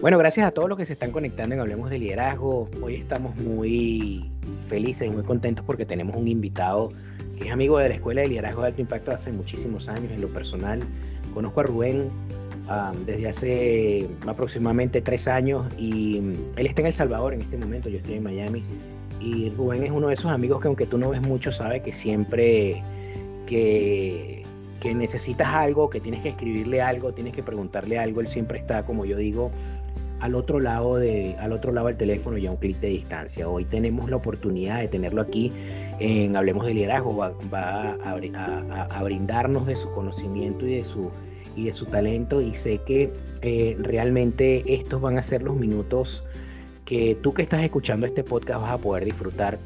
Bueno, gracias a todos los que se están conectando en Hablemos de Liderazgo. Hoy estamos muy felices muy contentos porque tenemos un invitado que es amigo de la Escuela de Liderazgo de Alto Impacto hace muchísimos años. En lo personal, conozco a Rubén desde hace aproximadamente tres años y él está en El Salvador en este momento, yo estoy en Miami. Y Rubén es uno de esos amigos que aunque tú no ves mucho, sabe que siempre que, que necesitas algo, que tienes que escribirle algo, tienes que preguntarle algo, él siempre está, como yo digo, al otro lado de, al otro lado del teléfono y a un clic de distancia. Hoy tenemos la oportunidad de tenerlo aquí en Hablemos de Liderazgo. Va, a, brindarnos de su conocimiento y de su, y de su talento. Y sé que eh, realmente estos van a ser los minutos que tú que estás escuchando este podcast vas a poder disfrutar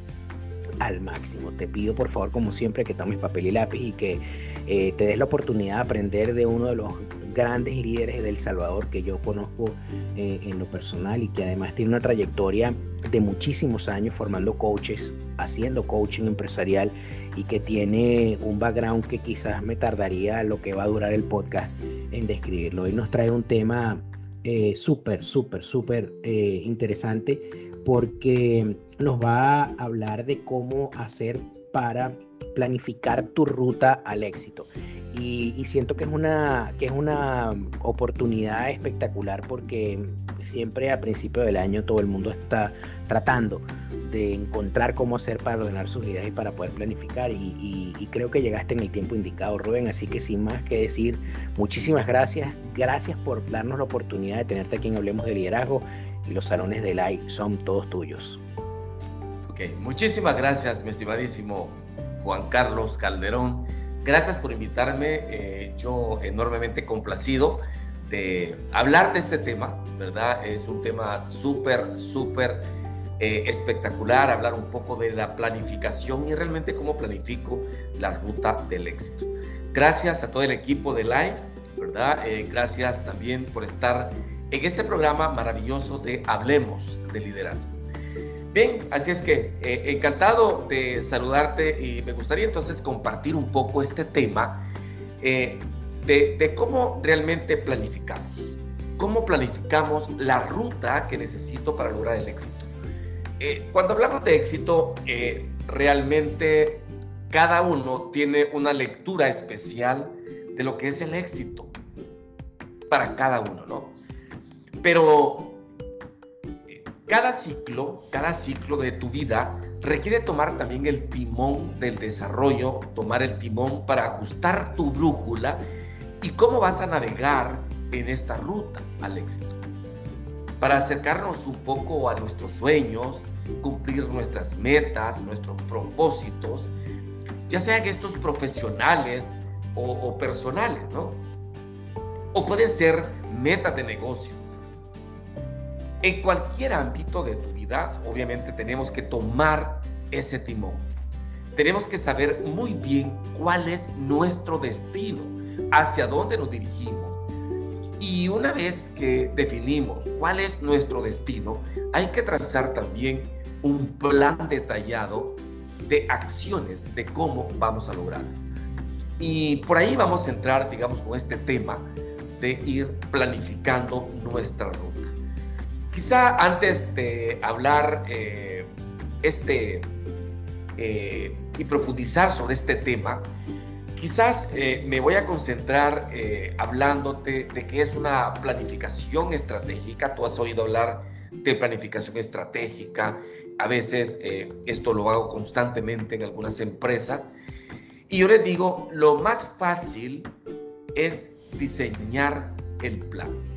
al máximo. Te pido por favor, como siempre, que tomes papel y lápiz y que eh, te des la oportunidad de aprender de uno de los grandes líderes de El Salvador que yo conozco eh, en lo personal y que además tiene una trayectoria de muchísimos años formando coaches, haciendo coaching empresarial y que tiene un background que quizás me tardaría lo que va a durar el podcast en describirlo. Hoy nos trae un tema eh, súper, súper, súper eh, interesante porque nos va a hablar de cómo hacer para planificar tu ruta al éxito. Y, siento que es, una, que es una oportunidad espectacular porque siempre a principio del año todo el mundo está tratando de encontrar cómo hacer para ordenar sus ideas y para poder planificar. Y, creo que llegaste en el tiempo indicado, Rubén. Así que sin más que decir, muchísimas gracias. Gracias por darnos la oportunidad de tenerte aquí en Hablemos de Liderazgo y los salones de Live son todos tuyos. Ok, muchísimas gracias, mi estimadísimo Juan Carlos Calderón. Gracias por invitarme. Eh, yo enormemente complacido de hablar de este tema, ¿verdad? Es un tema súper, súper eh, espectacular, hablar un poco de la planificación y realmente cómo planifico la ruta del éxito. Gracias a todo el equipo de Live, ¿verdad? Eh, gracias también por estar en este programa maravilloso de Hablemos de Liderazgo. Bien, así es que eh, encantado de saludarte y me gustaría entonces compartir un poco este tema eh, de, cómo realmente planificamos, cómo planificamos la ruta que necesito para lograr el éxito. Eh, cuando hablamos de éxito, realmente cada uno tiene una lectura especial de lo que es el éxito para cada uno, ¿no? Pero cada ciclo, cada ciclo de tu vida requiere tomar también el timón del desarrollo, tomar el timón para ajustar tu brújula y cómo vas a navegar en esta ruta al éxito. Para acercarnos un poco a nuestros sueños, cumplir nuestras metas, nuestros propósitos, ya sean estos profesionales o, personales, ¿no? O pueden ser metas de negocio en cualquier ámbito de tu vida, obviamente tenemos que tomar ese timón. Tenemos que saber muy bien cuál es nuestro destino, hacia dónde nos dirigimos. Y una vez que definimos cuál es nuestro destino, hay que trazar también un plan detallado de acciones de cómo vamos a lograrlo. Y por ahí vamos a entrar, digamos, con este tema de ir planificando nuestra ruta. Quizá antes de hablar eh, este eh, y profundizar sobre este tema, quizás eh, me voy a concentrar hablándote de qué es una planificación estratégica. Tú has oído hablar de planificación estratégica a veces esto lo hago constantemente en algunas empresas. Y yo les digo, lo más fácil es diseñar el plan.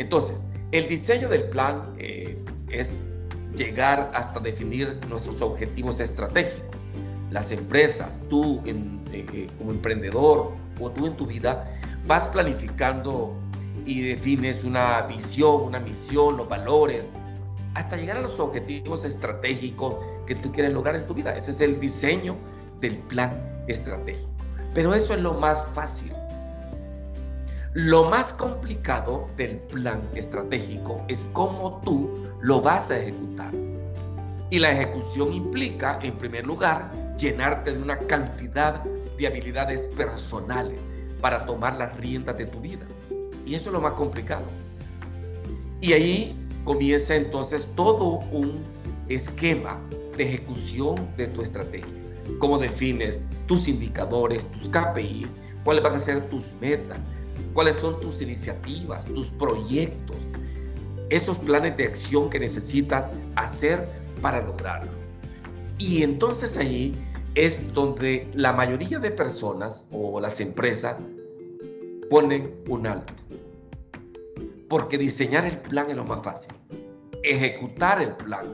Entonces, el diseño del plan eh, es llegar hasta definir nuestros objetivos estratégicos. Las empresas, tú eh, como emprendedor o tú en tu vida, vas planificando y defines una visión, una misión, los valores, hasta llegar a los objetivos estratégicos que tú quieres lograr en tu vida. Ese es el diseño del plan estratégico. Pero eso es lo más fácil. Lo más complicado del plan estratégico es cómo tú lo vas a ejecutar. Y la ejecución implica, en primer lugar, llenarte de una cantidad de habilidades personales para tomar las riendas de tu vida. Y eso es lo más complicado. Y ahí comienza entonces todo un esquema de ejecución de tu estrategia. Cómo defines tus indicadores, tus KPIs, cuáles van a ser tus metas, cuáles son tus iniciativas, tus proyectos, esos planes de acción que necesitas hacer para lograrlo. Y entonces ahí es donde la mayoría de personas o las empresas ponen un alto. Porque diseñar el plan es lo más fácil. Ejecutar el plan,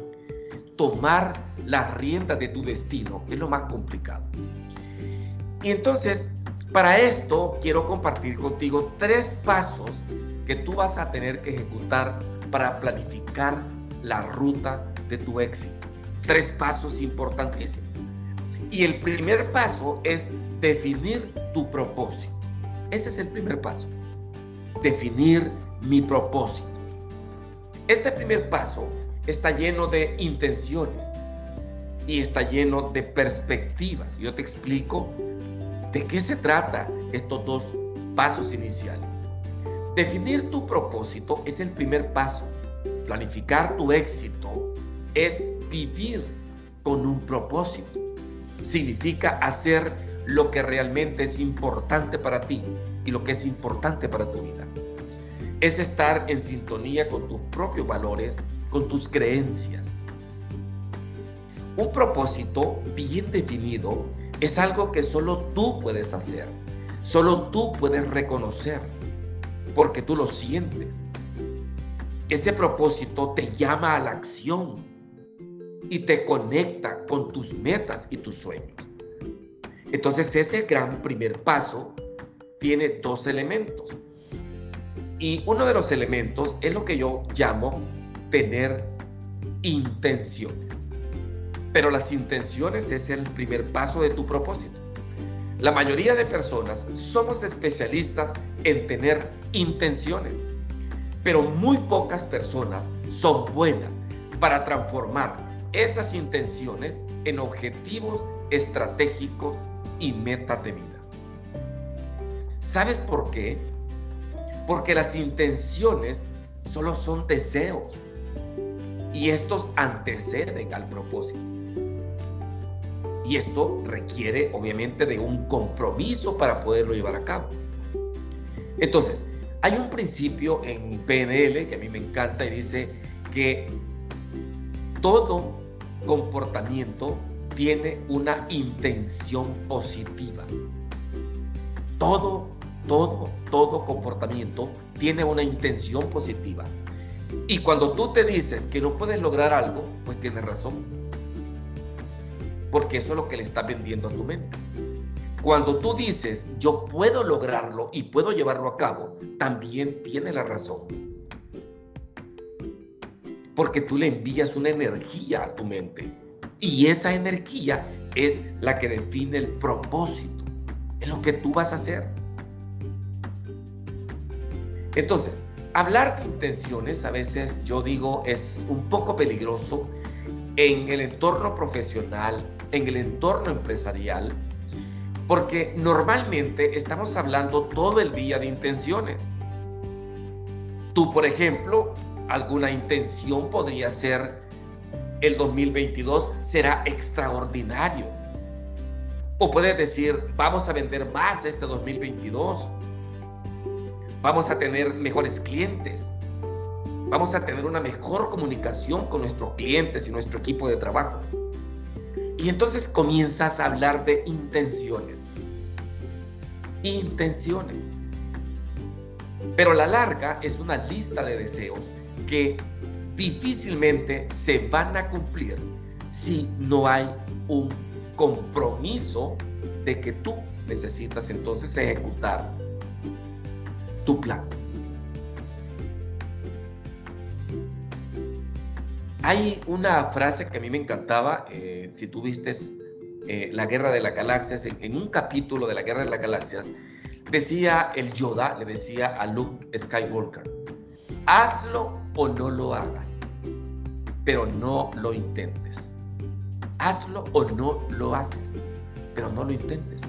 tomar las riendas de tu destino es lo más complicado. Y entonces para esto quiero compartir contigo tres pasos que tú vas a tener que ejecutar para planificar la ruta de tu éxito. Tres pasos importantísimos. Y el primer paso es definir tu propósito. Ese es el primer paso. Definir mi propósito. Este primer paso está lleno de intenciones y está lleno de perspectivas. Yo te explico ¿De qué se trata estos dos pasos iniciales? Definir tu propósito es el primer paso. Planificar tu éxito es vivir con un propósito. Significa hacer lo que realmente es importante para ti y lo que es importante para tu vida. Es estar en sintonía con tus propios valores, con tus creencias. Un propósito bien definido es algo que solo tú puedes hacer, solo tú puedes reconocer, porque tú lo sientes. Ese propósito te llama a la acción y te conecta con tus metas y tus sueños. Entonces ese gran primer paso tiene dos elementos. Y uno de los elementos es lo que yo llamo tener intenciones. Pero las intenciones es el primer paso de tu propósito. La mayoría de personas somos especialistas en tener intenciones, pero muy pocas personas son buenas para transformar esas intenciones en objetivos estratégicos y metas de vida. ¿Sabes por qué? Porque las intenciones solo son deseos y estos anteceden al propósito. Y esto requiere obviamente de un compromiso para poderlo llevar a cabo. Entonces, hay un principio en PNL que a mí me encanta y dice que todo comportamiento tiene una intención positiva. Todo, todo, todo comportamiento tiene una intención positiva. Y cuando tú te dices que no puedes lograr algo, pues tienes razón porque eso es lo que le está vendiendo a tu mente. Cuando tú dices, yo puedo lograrlo y puedo llevarlo a cabo, también tiene la razón. Porque tú le envías una energía a tu mente. Y esa energía es la que define el propósito, es lo que tú vas a hacer. Entonces, hablar de intenciones a veces yo digo es un poco peligroso en el entorno profesional, en el entorno empresarial, porque normalmente estamos hablando todo el día de intenciones. Tú, por ejemplo, alguna intención podría ser el 2022 será extraordinario. O puedes decir, vamos a vender más este 2022. Vamos a tener mejores clientes. vamos a tener una mejor comunicación con nuestros clientes y nuestro equipo de trabajo. Y entonces comienzas a hablar de intenciones. Intenciones. Pero la larga es una lista de deseos que difícilmente se van a cumplir si no hay un compromiso de que tú necesitas entonces ejecutar tu plan. Hay una frase que a mí me encantaba, eh, si tú vistes eh, La Guerra de las Galaxias, en, un capítulo de La Guerra de las Galaxias, decía el Yoda, le decía a Luke Skywalker, hazlo o no lo hagas, pero no lo intentes. Hazlo o no lo haces, pero no lo intentes.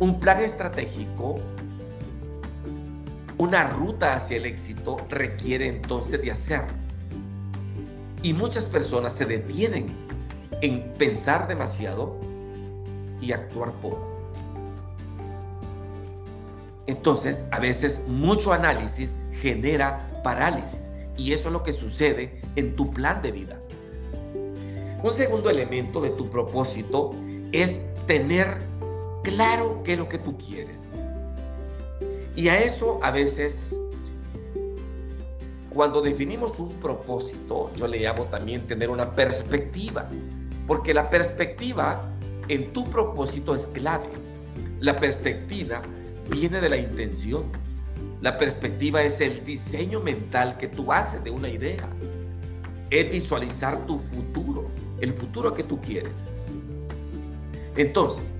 Un plan estratégico, una ruta hacia el éxito requiere entonces de hacerlo y muchas personas se detienen en pensar demasiado y actuar poco. Entonces, a veces mucho análisis genera parálisis y eso es lo que sucede en tu plan de vida. Un segundo elemento de tu propósito es tener claro qué es lo que tú quieres. Y a eso a veces cuando definimos un propósito, yo le llamo también tener una perspectiva, porque la perspectiva en tu propósito es clave. La perspectiva viene de la intención. La perspectiva es el diseño mental que tú haces de una idea. Es visualizar tu futuro, el futuro que tú quieres. Entonces,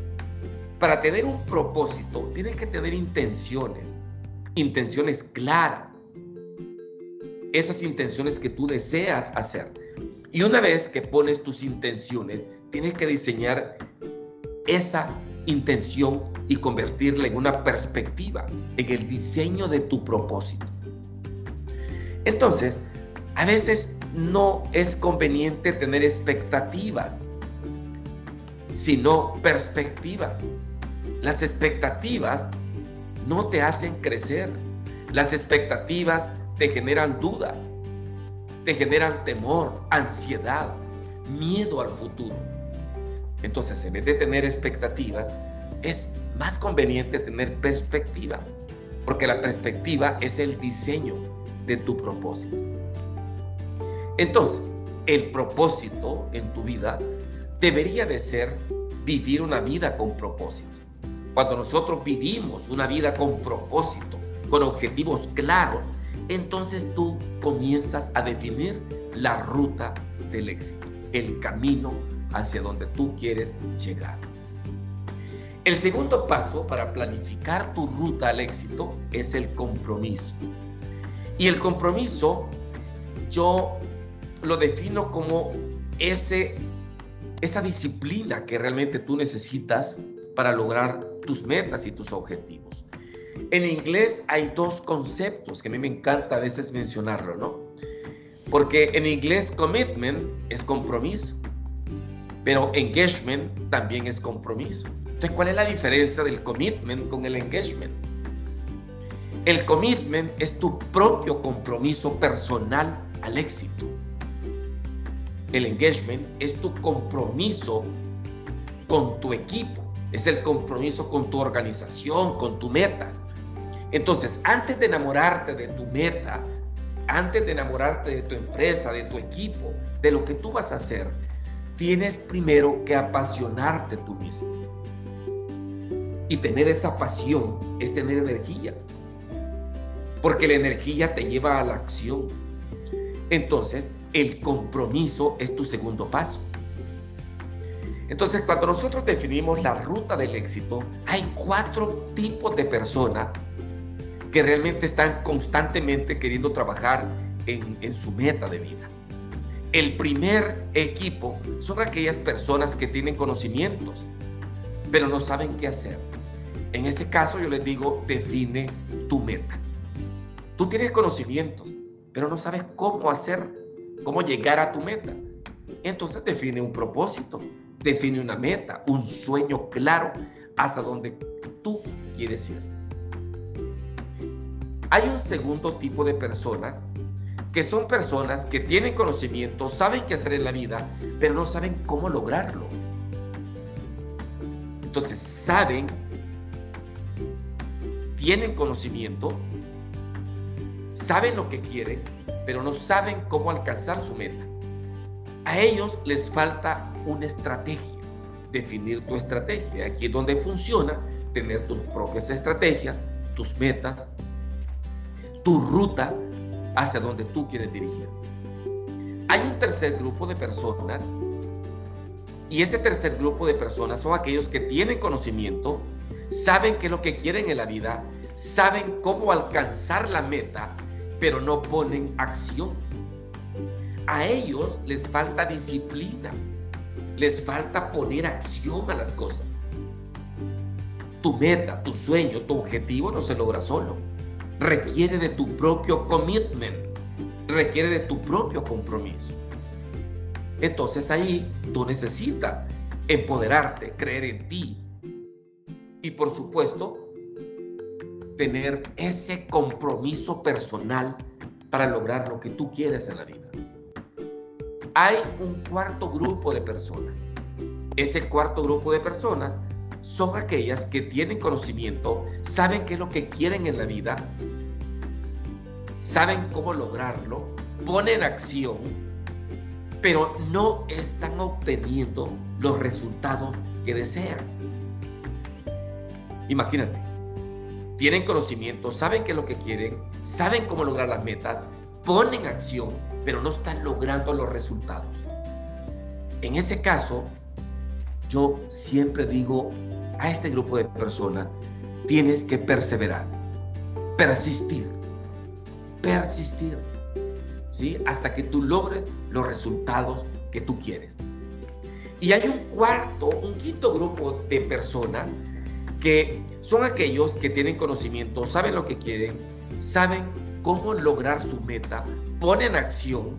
para tener un propósito, tienes que tener intenciones, intenciones claras esas intenciones que tú deseas hacer. Y una vez que pones tus intenciones, tienes que diseñar esa intención y convertirla en una perspectiva, en el diseño de tu propósito. Entonces, a veces no es conveniente tener expectativas, sino perspectivas. Las expectativas no te hacen crecer. Las expectativas te generan duda, te generan temor, ansiedad, miedo al futuro. Entonces, en vez de tener expectativas, es más conveniente tener perspectiva, porque la perspectiva es el diseño de tu propósito. Entonces, el propósito en tu vida debería de ser vivir una vida con propósito. Cuando nosotros vivimos una vida con propósito, con objetivos claros, entonces tú comienzas a definir la ruta del éxito, el camino hacia donde tú quieres llegar. El segundo paso para planificar tu ruta al éxito es el compromiso. Y el compromiso yo lo defino como ese, esa disciplina que realmente tú necesitas para lograr tus metas y tus objetivos. En inglés hay dos conceptos que a mí me encanta a veces mencionarlo, ¿no? Porque en inglés commitment es compromiso, pero engagement también es compromiso. Entonces, ¿cuál es la diferencia del commitment con el engagement? El commitment es tu propio compromiso personal al éxito. El engagement es tu compromiso con tu equipo, es el compromiso con tu organización, con tu meta. Entonces, antes de enamorarte de tu meta, antes de enamorarte de tu empresa, de tu equipo, de lo que tú vas a hacer, tienes primero que apasionarte tú mismo. Y tener esa pasión es tener energía. Porque la energía te lleva a la acción. Entonces, el compromiso es tu segundo paso. Entonces, cuando nosotros definimos la ruta del éxito, hay cuatro tipos de personas que realmente están constantemente queriendo trabajar en, su meta de vida. El primer equipo son aquellas personas que tienen conocimientos, pero no saben qué hacer. En ese caso yo les digo, define tu meta. Tú tienes conocimientos, pero no sabes cómo hacer, cómo llegar a tu meta. Entonces define un propósito, define una meta, un sueño claro hacia donde tú quieres ir. Hay un segundo tipo de personas que son personas que tienen conocimiento, saben qué hacer en la vida, pero no saben cómo lograrlo. Entonces, saben, tienen conocimiento, saben lo que quieren, pero no saben cómo alcanzar su meta. A ellos les falta una estrategia, definir tu estrategia. Aquí es donde funciona tener tus propias estrategias, tus metas, tu ruta hacia donde tú quieres dirigir. Hay un tercer grupo de personas y ese tercer grupo de personas son aquellos que tienen conocimiento, saben qué es lo que quieren en la vida, saben cómo alcanzar la meta, pero no ponen acción. A ellos les falta disciplina, les falta poner acción a las cosas. Tu meta, tu sueño, tu objetivo no se logra solo requiere de tu propio commitment, requiere de tu propio compromiso. Entonces ahí tú necesitas empoderarte, creer en ti y por supuesto tener ese compromiso personal para lograr lo que tú quieres en la vida. Hay un cuarto grupo de personas. Ese cuarto grupo de personas son aquellas que tienen conocimiento, saben qué es lo que quieren en la vida, saben cómo lograrlo, ponen acción, pero no están obteniendo los resultados que desean. Imagínate, tienen conocimiento, saben qué es lo que quieren, saben cómo lograr las metas, ponen acción, pero no están logrando los resultados. En ese caso, yo siempre digo a este grupo de personas, tienes que perseverar, persistir, persistir, ¿sí? Hasta que tú logres los resultados que tú quieres. Y hay un cuarto, un quinto grupo de personas que son aquellos que tienen conocimiento, saben lo que quieren, saben cómo lograr su meta, ponen acción,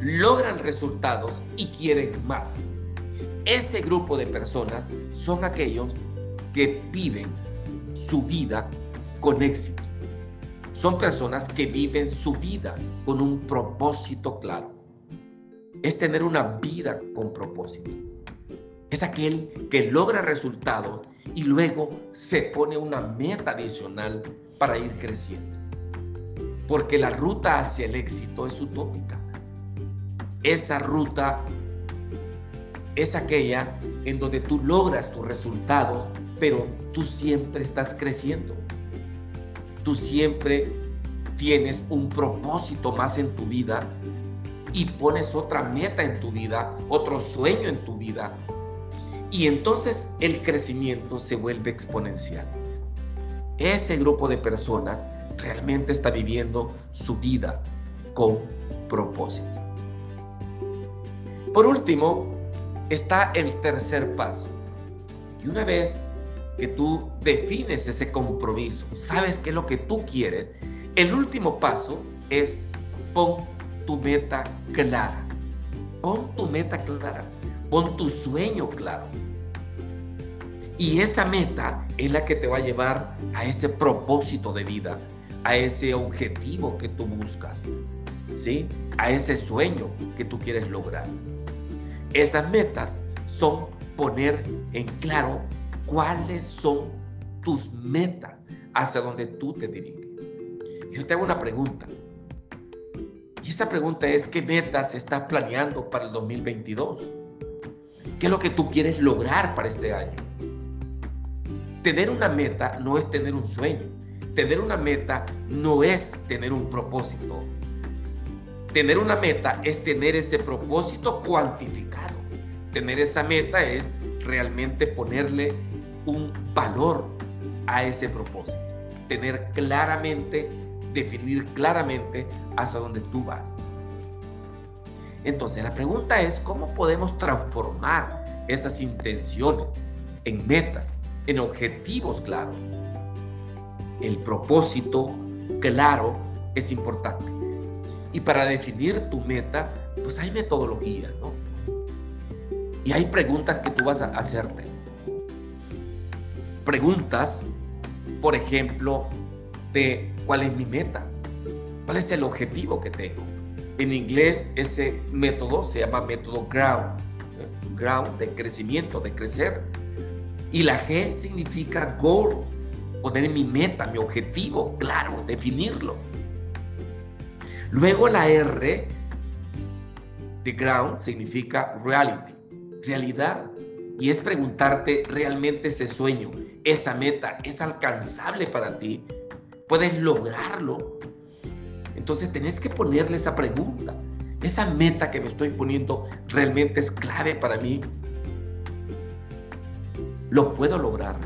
logran resultados y quieren más. Ese grupo de personas son aquellos que viven su vida con éxito. Son personas que viven su vida con un propósito claro. Es tener una vida con propósito. Es aquel que logra resultados y luego se pone una meta adicional para ir creciendo. Porque la ruta hacia el éxito es utópica. Esa ruta es aquella en donde tú logras tus resultados pero tú siempre estás creciendo. Tú siempre tienes un propósito más en tu vida y pones otra meta en tu vida, otro sueño en tu vida. Y entonces el crecimiento se vuelve exponencial. Ese grupo de personas realmente está viviendo su vida con propósito. Por último, está el tercer paso. Y una vez que tú defines ese compromiso, sabes qué es lo que tú quieres, el último paso es pon tu meta clara. Pon tu meta clara. Pon tu sueño claro. Y esa meta es la que te va a llevar a ese propósito de vida, a ese objetivo que tú buscas, ¿sí? A ese sueño que tú quieres lograr. Esas metas son poner en claro cuáles son tus metas hacia donde tú te diriges. Yo te hago una pregunta. Y esa pregunta es, ¿qué metas estás planeando para el 2022? ¿Qué es lo que tú quieres lograr para este año? Tener una meta no es tener un sueño. Tener una meta no es tener un propósito. Tener una meta es tener ese propósito cuantificado. Tener esa meta es realmente ponerle un valor a ese propósito. Tener claramente, definir claramente hacia dónde tú vas. Entonces la pregunta es, ¿cómo podemos transformar esas intenciones en metas, en objetivos claros? El propósito claro es importante. Y para definir tu meta, pues hay metodología, ¿no? Y hay preguntas que tú vas a hacerte preguntas, por ejemplo, de cuál es mi meta, cuál es el objetivo que tengo. En inglés ese método se llama método ground, ground de crecimiento, de crecer. Y la G significa goal, poner mi meta, mi objetivo, claro, definirlo. Luego la R de ground significa reality, realidad. Y es preguntarte realmente ese sueño, esa meta, es alcanzable para ti. Puedes lograrlo. Entonces tenés que ponerle esa pregunta. Esa meta que me estoy poniendo realmente es clave para mí. Lo puedo lograr.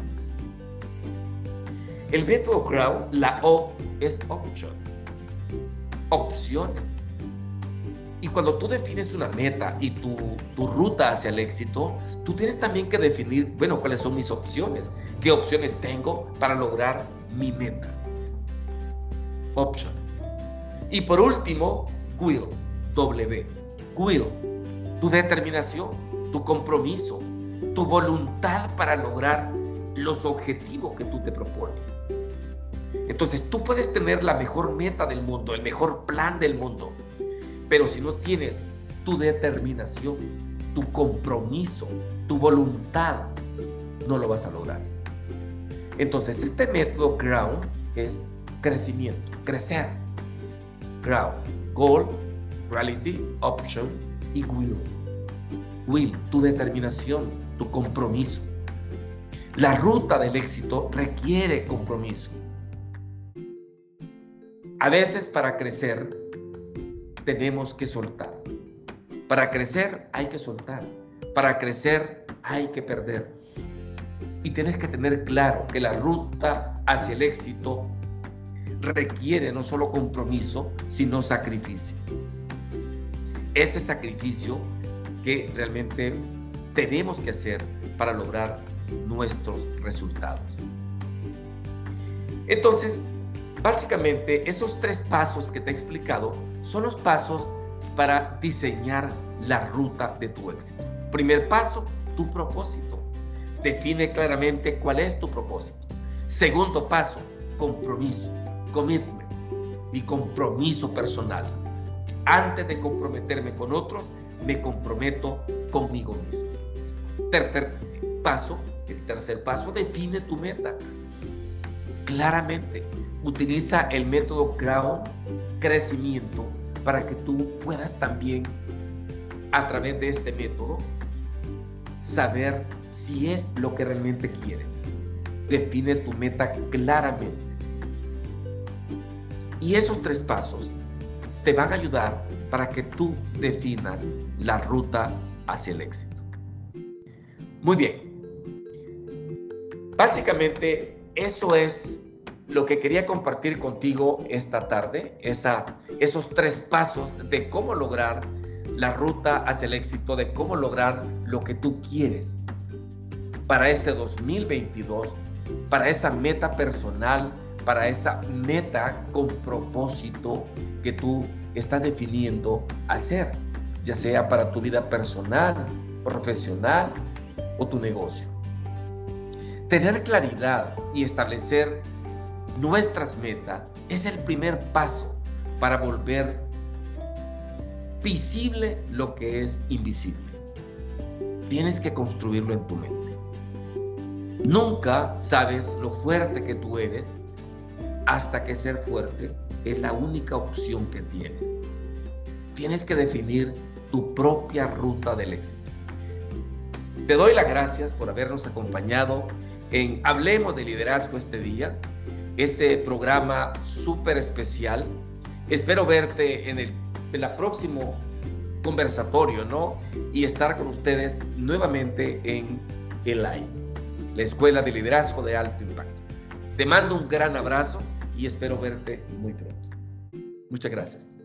El método Crown, la O es option. Opciones. Y cuando tú defines una meta y tu, tu, ruta hacia el éxito, tú tienes también que definir, bueno, cuáles son mis opciones. ¿Qué opciones tengo para lograr mi meta? Option. Y por último, will. W. Will. Tu determinación, tu compromiso, tu voluntad para lograr los objetivos que tú te propones. Entonces tú puedes tener la mejor meta del mundo, el mejor plan del mundo, pero si no tienes tu determinación, tu compromiso, tu voluntad, no lo vas a lograr. Entonces este método Ground es crecimiento, crecer. Ground, goal, reality, option y will. Will, tu determinación, tu compromiso. La ruta del éxito requiere compromiso. A veces para crecer tenemos que soltar. Para crecer hay que soltar. Para crecer hay que perder. Y tienes que tener claro que la ruta hacia el éxito requiere no solo compromiso, sino sacrificio. Ese sacrificio que realmente tenemos que hacer para lograr nuestros resultados. Entonces, básicamente esos tres pasos que te he explicado son los pasos para diseñar la ruta de tu éxito. Primer paso, tu propósito. Define claramente cuál es tu propósito. Segundo paso, compromiso, commitment, mi compromiso personal. Antes de comprometerme con otros, me comprometo conmigo mismo. Tercer paso, el tercer paso, define tu meta. Claramente, utiliza el método Ground Crecimiento para que tú puedas también, a través de este método, saber si es lo que realmente quieres. Define tu meta claramente. Y esos tres pasos te van a ayudar para que tú definas la ruta hacia el éxito. Muy bien. Básicamente, eso es lo que quería compartir contigo esta tarde, esa, esos tres pasos de cómo lograr la ruta hacia el éxito, de cómo lograr lo que tú quieres para este 2022, para esa meta personal, para esa meta con propósito que tú estás definiendo hacer, ya sea para tu vida personal, profesional o tu negocio. Tener claridad y establecer nuestras metas es el primer paso para volver visible lo que es invisible. Tienes que construirlo en tu mente. Nunca sabes lo fuerte que tú eres hasta que ser fuerte es la única opción que tienes. Tienes que definir tu propia ruta del éxito. Te doy las gracias por habernos acompañado en Hablemos de Liderazgo este día, este programa súper especial. Espero verte en el, en próximo conversatorio, ¿no? Y estar con ustedes nuevamente en el live, la Escuela de Liderazgo de Alto Impacto. Te mando un gran abrazo y espero verte muy pronto. Muchas gracias.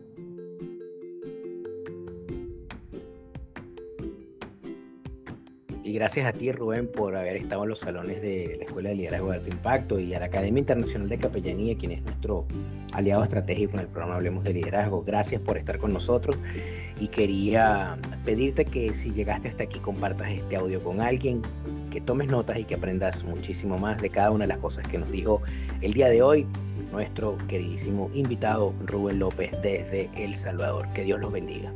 Y gracias a ti, Rubén, por haber estado en los salones de la Escuela de Liderazgo de Alto Impacto y a la Academia Internacional de Capellanía, quien es nuestro aliado estratégico en el programa Hablemos de Liderazgo. Gracias por estar con nosotros y quería pedirte que si llegaste hasta aquí compartas este audio con alguien, que tomes notas y que aprendas muchísimo más de cada una de las cosas que nos dijo el día de hoy nuestro queridísimo invitado Rubén López desde El Salvador. Que Dios los bendiga.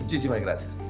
Muchísimas gracias.